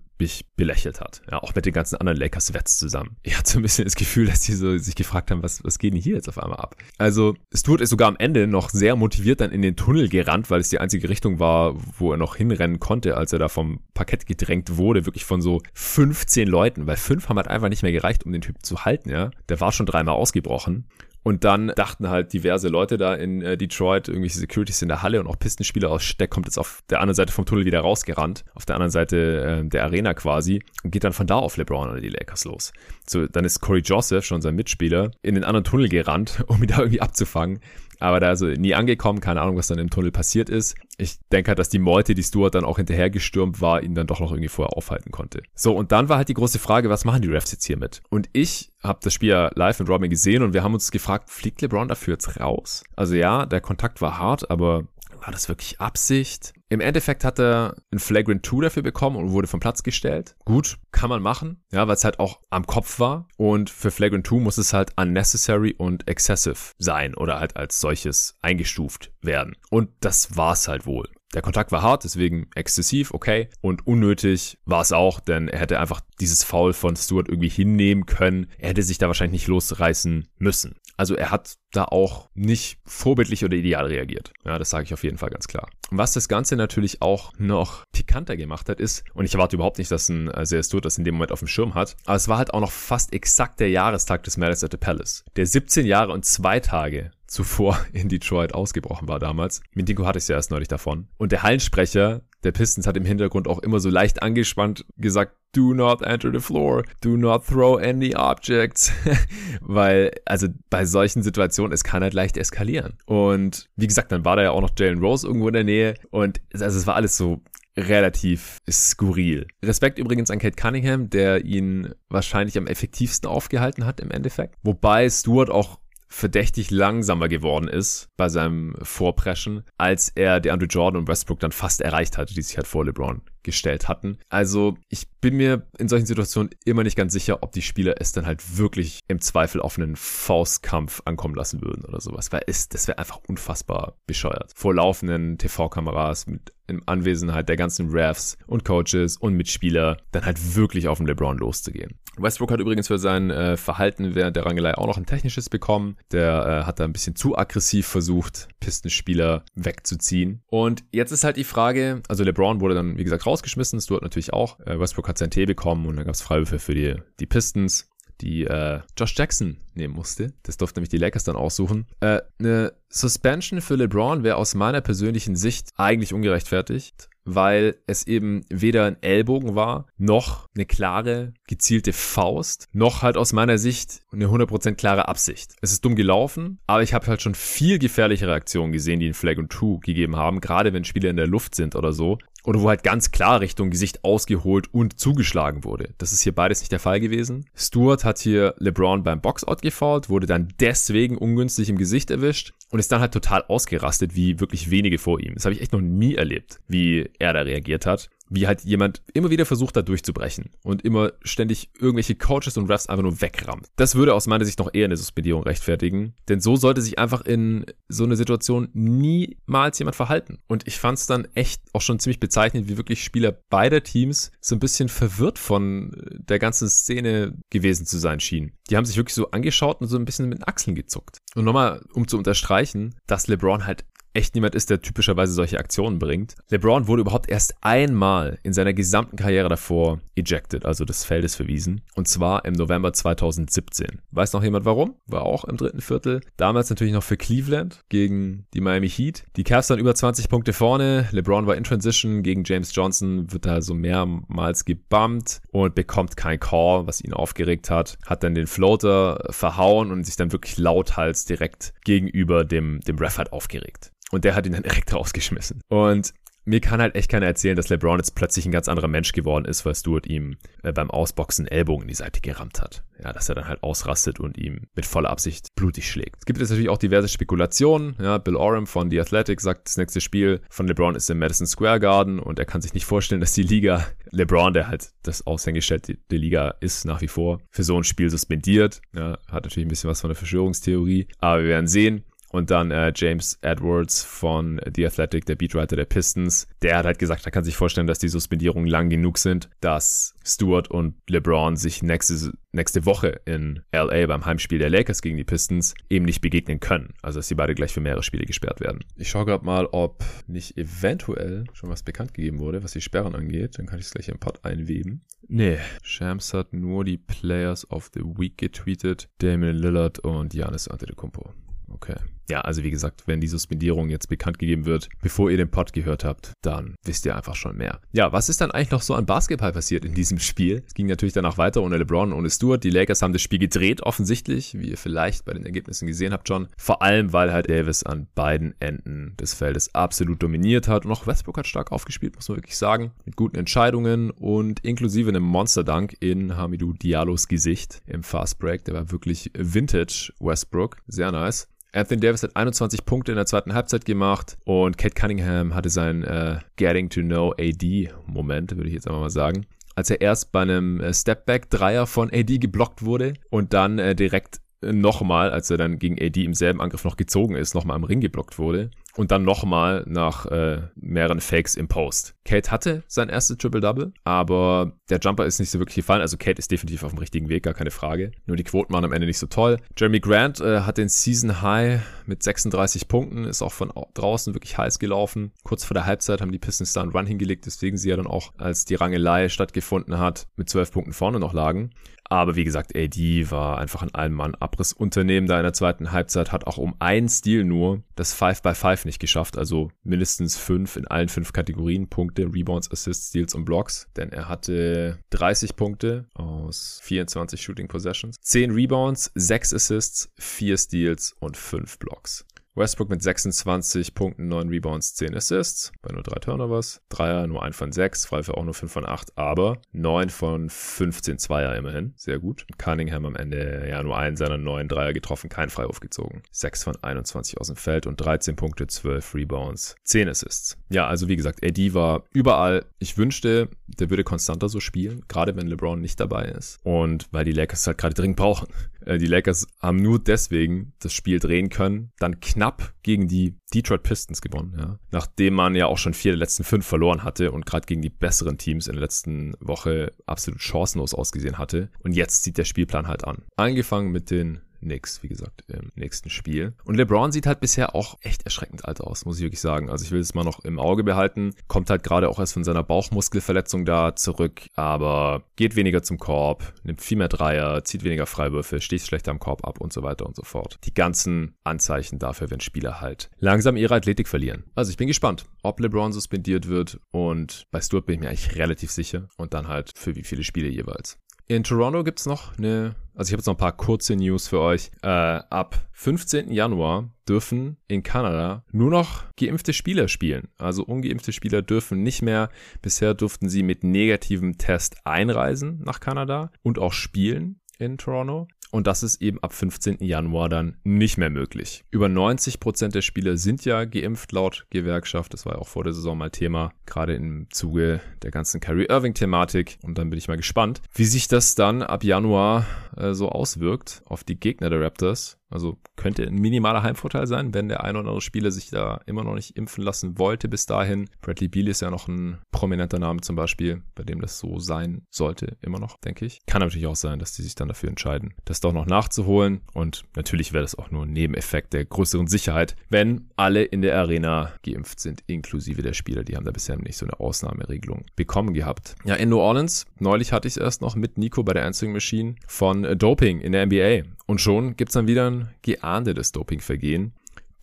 belächelt hat. Ja, auch mit den ganzen anderen Lakers-Wets zusammen. *laughs* Ich hatte so ein bisschen das Gefühl, dass die so sich gefragt haben, was, was geht denn hier jetzt auf einmal ab? Also, Stuart ist sogar am Ende noch sehr motiviert dann in den Tunnel gerannt, weil es die einzige Richtung war, wo er noch hinrennen konnte, als er da vom Parkett gedrängt wurde, wirklich von so 15 Leuten, weil fünf haben halt einfach nicht mehr gereicht, um den Typ zu halten, ja. Der war schon dreimal ausgebrochen. Und dann dachten halt diverse Leute da in äh, Detroit, irgendwelche Securities in der Halle und auch Pistenspieler aus Steck kommt jetzt auf der anderen Seite vom Tunnel wieder rausgerannt, auf der anderen Seite äh, der Arena quasi und geht dann von da auf LeBron oder die Lakers los. So, dann ist Corey Joseph, schon sein Mitspieler, in den anderen Tunnel gerannt, *laughs* um ihn da irgendwie abzufangen aber da also nie angekommen, keine Ahnung, was dann im Tunnel passiert ist. Ich denke halt, dass die Meute, die Stuart dann auch hinterhergestürmt war, ihn dann doch noch irgendwie vorher aufhalten konnte. So, und dann war halt die große Frage, was machen die Refs jetzt hier mit? Und ich habe das Spiel ja live in Robin gesehen und wir haben uns gefragt, fliegt LeBron dafür jetzt raus? Also ja, der Kontakt war hart, aber war das wirklich Absicht? Im Endeffekt hat er ein Flagrant 2 dafür bekommen und wurde vom Platz gestellt. Gut, kann man machen, ja, weil es halt auch am Kopf war. Und für Flagrant 2 muss es halt unnecessary und excessive sein oder halt als solches eingestuft werden. Und das war's halt wohl. Der Kontakt war hart, deswegen exzessiv, okay. Und unnötig war es auch, denn er hätte einfach dieses Foul von Stewart irgendwie hinnehmen können. Er hätte sich da wahrscheinlich nicht losreißen müssen. Also er hat da auch nicht vorbildlich oder ideal reagiert. Ja, das sage ich auf jeden Fall ganz klar. Und was das Ganze natürlich auch noch pikanter gemacht hat, ist, und ich erwarte überhaupt nicht, dass ein Isaiah Stewart das in dem Moment auf dem Schirm hat, aber es war halt auch noch fast exakt der Jahrestag des Malice at the Palace, der 17 Jahre und zwei Tage zuvor *laughs* in Detroit ausgebrochen war damals. Mintinko hatte es ja erst neulich davon. Und der Hallensprecher der Pistons hat im Hintergrund auch immer so leicht angespannt gesagt, do not enter the floor, do not throw any objects, *laughs* weil, also bei solchen Situationen, es kann halt leicht eskalieren. Und wie gesagt, dann war da ja auch noch Jalen Rose irgendwo in der Nähe und also es war alles so relativ skurril. Respekt übrigens an Kate Cunningham, der ihn wahrscheinlich am effektivsten aufgehalten hat im Endeffekt. Wobei Stuart auch verdächtig langsamer geworden ist bei seinem Vorpreschen, als er der Andrew Jordan und Westbrook dann fast erreicht hatte, die sich halt vor LeBron gestellt hatten. Also ich bin mir in solchen Situationen immer nicht ganz sicher, ob die Spieler es dann halt wirklich im Zweifel auf einen Faustkampf ankommen lassen würden oder sowas, weil es, das wäre einfach unfassbar bescheuert. Vor laufenden TV-Kameras mit in Anwesenheit der ganzen Refs und Coaches und Mitspieler dann halt wirklich auf den LeBron loszugehen. Westbrook hat übrigens für sein äh, Verhalten während der Rangelei auch noch ein technisches bekommen. Der äh, hat da ein bisschen zu aggressiv versucht, Pistenspieler wegzuziehen. Und jetzt ist halt die Frage, also LeBron wurde dann, wie gesagt, rausgeschmissen, Stuart natürlich auch. Äh, Westbrook hat sein Tee bekommen und dann gab es Freiwürfe für die, die Pistons die äh, Josh Jackson nehmen musste. Das durfte nämlich die Lakers dann aussuchen. Äh, eine Suspension für LeBron wäre aus meiner persönlichen Sicht eigentlich ungerechtfertigt, weil es eben weder ein Ellbogen war, noch eine klare, gezielte Faust, noch halt aus meiner Sicht eine 100% klare Absicht. Es ist dumm gelaufen, aber ich habe halt schon viel gefährlichere Aktionen gesehen, die in Flag und Two gegeben haben, gerade wenn Spieler in der Luft sind oder so oder wo halt ganz klar Richtung Gesicht ausgeholt und zugeschlagen wurde. Das ist hier beides nicht der Fall gewesen. Stewart hat hier LeBron beim Boxout gefault, wurde dann deswegen ungünstig im Gesicht erwischt und ist dann halt total ausgerastet, wie wirklich wenige vor ihm. Das habe ich echt noch nie erlebt, wie er da reagiert hat wie halt jemand immer wieder versucht, da durchzubrechen und immer ständig irgendwelche Coaches und Refs einfach nur wegrammt. Das würde aus meiner Sicht noch eher eine Suspendierung rechtfertigen, denn so sollte sich einfach in so eine Situation niemals jemand verhalten. Und ich fand es dann echt auch schon ziemlich bezeichnend, wie wirklich Spieler beider Teams so ein bisschen verwirrt von der ganzen Szene gewesen zu sein schienen. Die haben sich wirklich so angeschaut und so ein bisschen mit den Achseln gezuckt. Und nochmal, um zu unterstreichen, dass LeBron halt echt niemand ist, der typischerweise solche Aktionen bringt. LeBron wurde überhaupt erst einmal in seiner gesamten Karriere davor ejected, also des Feldes verwiesen. Und zwar im November 2017. Weiß noch jemand warum? War auch im dritten Viertel. Damals natürlich noch für Cleveland gegen die Miami Heat. Die Cavs dann über 20 Punkte vorne. LeBron war in Transition gegen James Johnson, wird da so mehrmals gebumpt und bekommt kein Call, was ihn aufgeregt hat. Hat dann den Floater verhauen und sich dann wirklich lauthals direkt gegenüber dem, dem Ref hat aufgeregt. Und der hat ihn dann direkt rausgeschmissen. Und mir kann halt echt keiner erzählen, dass LeBron jetzt plötzlich ein ganz anderer Mensch geworden ist, weil Stuart ihm äh, beim Ausboxen Ellbogen in die Seite gerammt hat. Ja, dass er dann halt ausrastet und ihm mit voller Absicht blutig schlägt. Es gibt jetzt natürlich auch diverse Spekulationen. Ja, Bill Oram von The Athletic sagt, das nächste Spiel von LeBron ist im Madison Square Garden und er kann sich nicht vorstellen, dass die Liga LeBron, der halt das Aushängeschild der Liga ist nach wie vor, für so ein Spiel suspendiert. Ja, hat natürlich ein bisschen was von der Verschwörungstheorie, aber wir werden sehen. Und dann äh, James Edwards von The Athletic, der Beatwriter der Pistons, der hat halt gesagt, er kann sich vorstellen, dass die Suspendierungen lang genug sind, dass Stewart und LeBron sich nächste, nächste Woche in LA beim Heimspiel der Lakers gegen die Pistons eben nicht begegnen können. Also dass sie beide gleich für mehrere Spiele gesperrt werden. Ich schaue gerade mal, ob nicht eventuell schon was bekannt gegeben wurde, was die Sperren angeht. Dann kann ich es gleich im Pod einweben. Nee, Shams hat nur die Players of the Week getweetet. Damon Lillard und Giannis Antetokounmpo. Okay. Ja, also wie gesagt, wenn die Suspendierung jetzt bekannt gegeben wird, bevor ihr den Pod gehört habt, dann wisst ihr einfach schon mehr. Ja, was ist dann eigentlich noch so an Basketball passiert in diesem Spiel? Es ging natürlich danach weiter ohne LeBron, ohne Stewart. Die Lakers haben das Spiel gedreht, offensichtlich, wie ihr vielleicht bei den Ergebnissen gesehen habt schon. Vor allem, weil halt Davis an beiden Enden des Feldes absolut dominiert hat. Und auch Westbrook hat stark aufgespielt, muss man wirklich sagen. Mit guten Entscheidungen und inklusive einem Monster-Dunk in Hamidou Diallos Gesicht im Fast Break. Der war wirklich Vintage Westbrook. Sehr nice. Anthony Davis hat 21 Punkte in der zweiten Halbzeit gemacht und Kate Cunningham hatte seinen äh, Getting to Know AD Moment, würde ich jetzt einfach mal sagen. Als er erst bei einem äh, Stepback-Dreier von AD geblockt wurde und dann äh, direkt nochmal, als er dann gegen AD im selben Angriff noch gezogen ist, nochmal am Ring geblockt wurde. Und dann nochmal nach äh, mehreren Fakes im Post. Kate hatte sein erstes Triple-Double, aber der Jumper ist nicht so wirklich gefallen. Also Kate ist definitiv auf dem richtigen Weg, gar keine Frage. Nur die Quoten waren am Ende nicht so toll. Jeremy Grant äh, hat den Season High mit 36 Punkten, ist auch von draußen wirklich heiß gelaufen. Kurz vor der Halbzeit haben die Pistons da einen Run hingelegt, deswegen sie ja dann auch, als die Rangelei stattgefunden hat, mit 12 Punkten vorne noch lagen. Aber wie gesagt, AD war einfach ein Allmann-Abrissunternehmen da in der zweiten Halbzeit, hat auch um einen Stil nur das 5x5 nicht geschafft, also mindestens fünf in allen fünf Kategorien, Punkte, Rebounds, Assists, Steals und Blocks, denn er hatte 30 Punkte aus 24 Shooting Possessions, 10 Rebounds, 6 Assists, 4 Steals und 5 Blocks. Westbrook mit 26 Punkten, 9 Rebounds, 10 Assists, bei nur 3 Turnovers. Dreier nur 1 von 6, Freiwürfe auch nur 5 von 8, aber 9 von 15 Zweier immerhin. Sehr gut. Cunningham am Ende ja nur einen seiner 9 Dreier getroffen, kein Freiwurf gezogen. 6 von 21 aus dem Feld und 13 Punkte, 12 Rebounds, 10 Assists. Ja, also wie gesagt, AD war überall. Ich wünschte, der würde konstanter so spielen, gerade wenn LeBron nicht dabei ist. Und weil die Lakers halt gerade dringend brauchen. *laughs* Äh, die Lakers haben nur deswegen das Spiel drehen können, dann knapp gegen die Detroit Pistons gewonnen, ja. Nachdem man ja auch schon vier der letzten fünf verloren hatte und gerade gegen die besseren Teams in der letzten Woche absolut chancenlos ausgesehen hatte. Und jetzt zieht der Spielplan halt an. Angefangen mit den Knicks, wie gesagt, im nächsten Spiel. Und LeBron sieht halt bisher auch echt erschreckend alt aus, muss ich wirklich sagen. Also ich will es mal noch im Auge behalten. Kommt halt gerade auch erst von seiner Bauchmuskelverletzung da zurück, aber geht weniger zum Korb, nimmt viel mehr Dreier, zieht weniger Freiwürfe, sticht schlechter am Korb ab und so weiter und so fort. Die ganzen Anzeichen dafür, wenn Spieler halt langsam ihre Athletik verlieren. Also ich bin gespannt, ob LeBron suspendiert wird und bei Stuart bin ich mir eigentlich relativ sicher und dann halt für wie viele Spiele jeweils. In Toronto gibt's noch eine, also ich habe jetzt noch ein paar kurze News für euch. Äh, ab 15. Januar dürfen in Kanada nur noch geimpfte Spieler spielen. Also ungeimpfte Spieler dürfen nicht mehr. Bisher durften sie mit negativem Test einreisen nach Kanada und auch spielen in Toronto. Und das ist eben ab 15. Januar dann nicht mehr möglich. Über 90 Prozent der Spieler sind ja geimpft laut Gewerkschaft. Das war ja auch vor der Saison mal Thema, gerade im Zuge der ganzen Kyrie Irving-Thematik. Und dann bin ich mal gespannt, wie sich das dann ab Januar äh, so auswirkt auf die Gegner der Raptors. Also könnte ein minimaler Heimvorteil sein, wenn der ein oder andere Spieler sich da immer noch nicht impfen lassen wollte bis dahin. Bradley Beal ist ja noch ein prominenter Name zum Beispiel, bei dem das so sein sollte, immer noch, denke ich. Kann natürlich auch sein, dass die sich dann dafür entscheiden, das doch noch nachzuholen. Und natürlich wäre das auch nur ein Nebeneffekt der größeren Sicherheit, wenn alle in der Arena geimpft sind, inklusive der Spieler. Die haben da bisher nicht so eine Ausnahmeregelung bekommen gehabt. Ja, in New Orleans, neulich hatte ich es erst noch mit Nico bei der Answering Machine von Doping in der NBA. Und schon gibt's dann wieder ein geahndetes Dopingvergehen.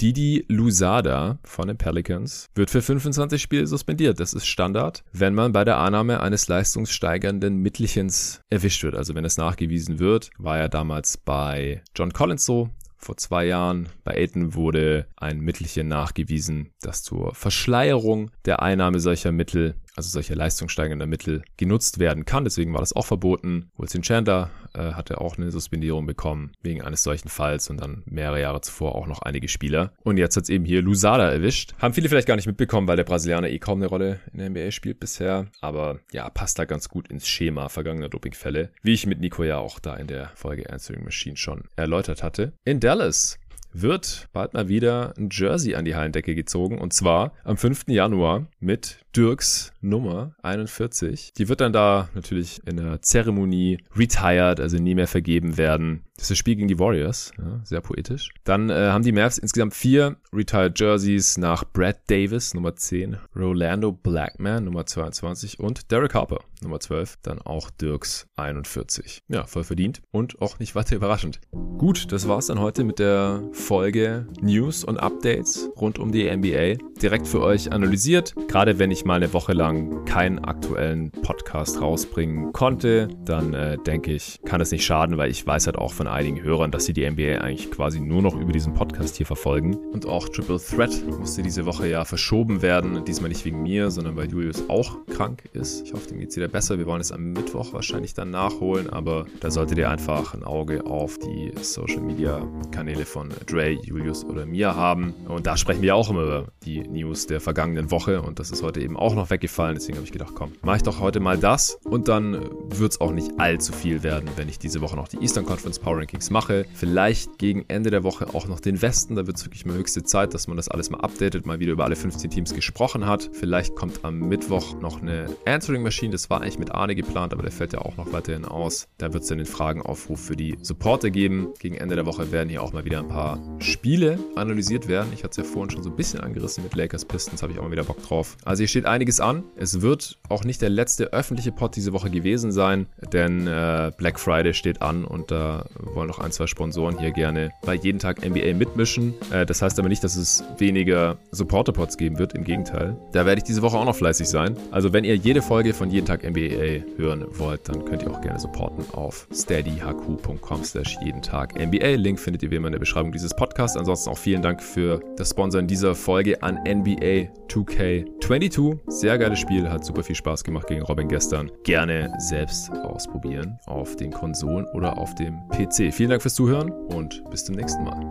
Didi Lusada von den Pelicans wird für 25 Spiele suspendiert. Das ist Standard, wenn man bei der Annahme eines leistungssteigernden Mittelchens erwischt wird. Also wenn es nachgewiesen wird, war ja damals bei John Collins so. Vor zwei Jahren bei Aiton wurde ein Mittelchen nachgewiesen, das zur Verschleierung der Einnahme solcher Mittel also solche leistungssteigender Mittel genutzt werden kann. Deswegen war das auch verboten. Wilson Chandler äh, hatte auch eine Suspendierung bekommen wegen eines solchen Falls und dann mehrere Jahre zuvor auch noch einige Spieler. Und jetzt hat es eben hier Lusada erwischt. Haben viele vielleicht gar nicht mitbekommen, weil der Brasilianer eh kaum eine Rolle in der NBA spielt bisher. Aber ja, passt da ganz gut ins Schema vergangener Dopingfälle, wie ich mit Nico ja auch da in der Folge Answering Machine schon erläutert hatte. In Dallas wird bald mal wieder ein Jersey an die Hallendecke gezogen und zwar am 5. Januar mit Dirks Nummer 41. Die wird dann da natürlich in der Zeremonie retired, also nie mehr vergeben werden. Das ist das Spiel gegen die Warriors, ja, sehr poetisch. Dann äh, haben die Mavs insgesamt vier Retired Jerseys nach Brad Davis, Nummer 10, Rolando Blackman, Nummer 22 und Derek Harper, Nummer 12. Dann auch Dirks 41. Ja, voll verdient und auch nicht weiter überraschend. Gut, das war's dann heute mit der Folge News und Updates rund um die NBA. Direkt für euch analysiert. Gerade wenn ich mal eine Woche lang keinen aktuellen Podcast rausbringen konnte, dann äh, denke ich, kann es nicht schaden, weil ich weiß halt auch von einigen Hörern, dass sie die NBA eigentlich quasi nur noch über diesen Podcast hier verfolgen. Und auch Triple Threat musste diese Woche ja verschoben werden. Diesmal nicht wegen mir, sondern weil Julius auch krank ist. Ich hoffe, dem geht es wieder besser. Wir wollen es am Mittwoch wahrscheinlich dann nachholen, aber da solltet ihr einfach ein Auge auf die Social Media Kanäle von Dre, Julius oder mir haben. Und da sprechen wir auch immer über die News der vergangenen Woche und das ist heute eben auch noch weggefallen. Deswegen habe ich gedacht, komm, mache ich doch heute mal das und dann wird es auch nicht allzu viel werden, wenn ich diese Woche noch die Eastern Conference Power Rankings mache. Vielleicht gegen Ende der Woche auch noch den Westen. Da wird es wirklich mal höchste Zeit, dass man das alles mal updatet, mal wieder über alle 15 Teams gesprochen hat. Vielleicht kommt am Mittwoch noch eine Answering Machine. Das war eigentlich mit Arne geplant, aber der fällt ja auch noch weiterhin aus. Da wird es dann den Fragenaufruf für die Supporter geben. Gegen Ende der Woche werden hier auch mal wieder ein paar Spiele analysiert werden. Ich hatte es ja vorhin schon so ein bisschen angerissen mit Lakers Pistons, habe ich auch mal wieder Bock drauf. Also hier steht einiges an. Es wird auch nicht der letzte öffentliche Pod diese Woche gewesen sein, denn äh, Black Friday steht an und da wollen noch ein, zwei Sponsoren hier gerne bei jeden Tag NBA mitmischen. Äh, das heißt aber nicht, dass es weniger Supporter-Pods geben wird, im Gegenteil. Da werde ich diese Woche auch noch fleißig sein. Also wenn ihr jede Folge von jeden Tag NBA hören wollt, dann könnt ihr auch gerne supporten auf steadyhq.com slash jeden Tag NBA. Link findet ihr wie immer in der Beschreibung dieses Podcasts. Ansonsten auch vielen Dank für das Sponsoren dieser Folge an NBA 2K22. Sehr geiles Spiel, hat super viel Spaß gemacht gegen Robin gestern. Gerne selbst ausprobieren auf den Konsolen oder auf dem PC. Vielen Dank fürs Zuhören und bis zum nächsten Mal.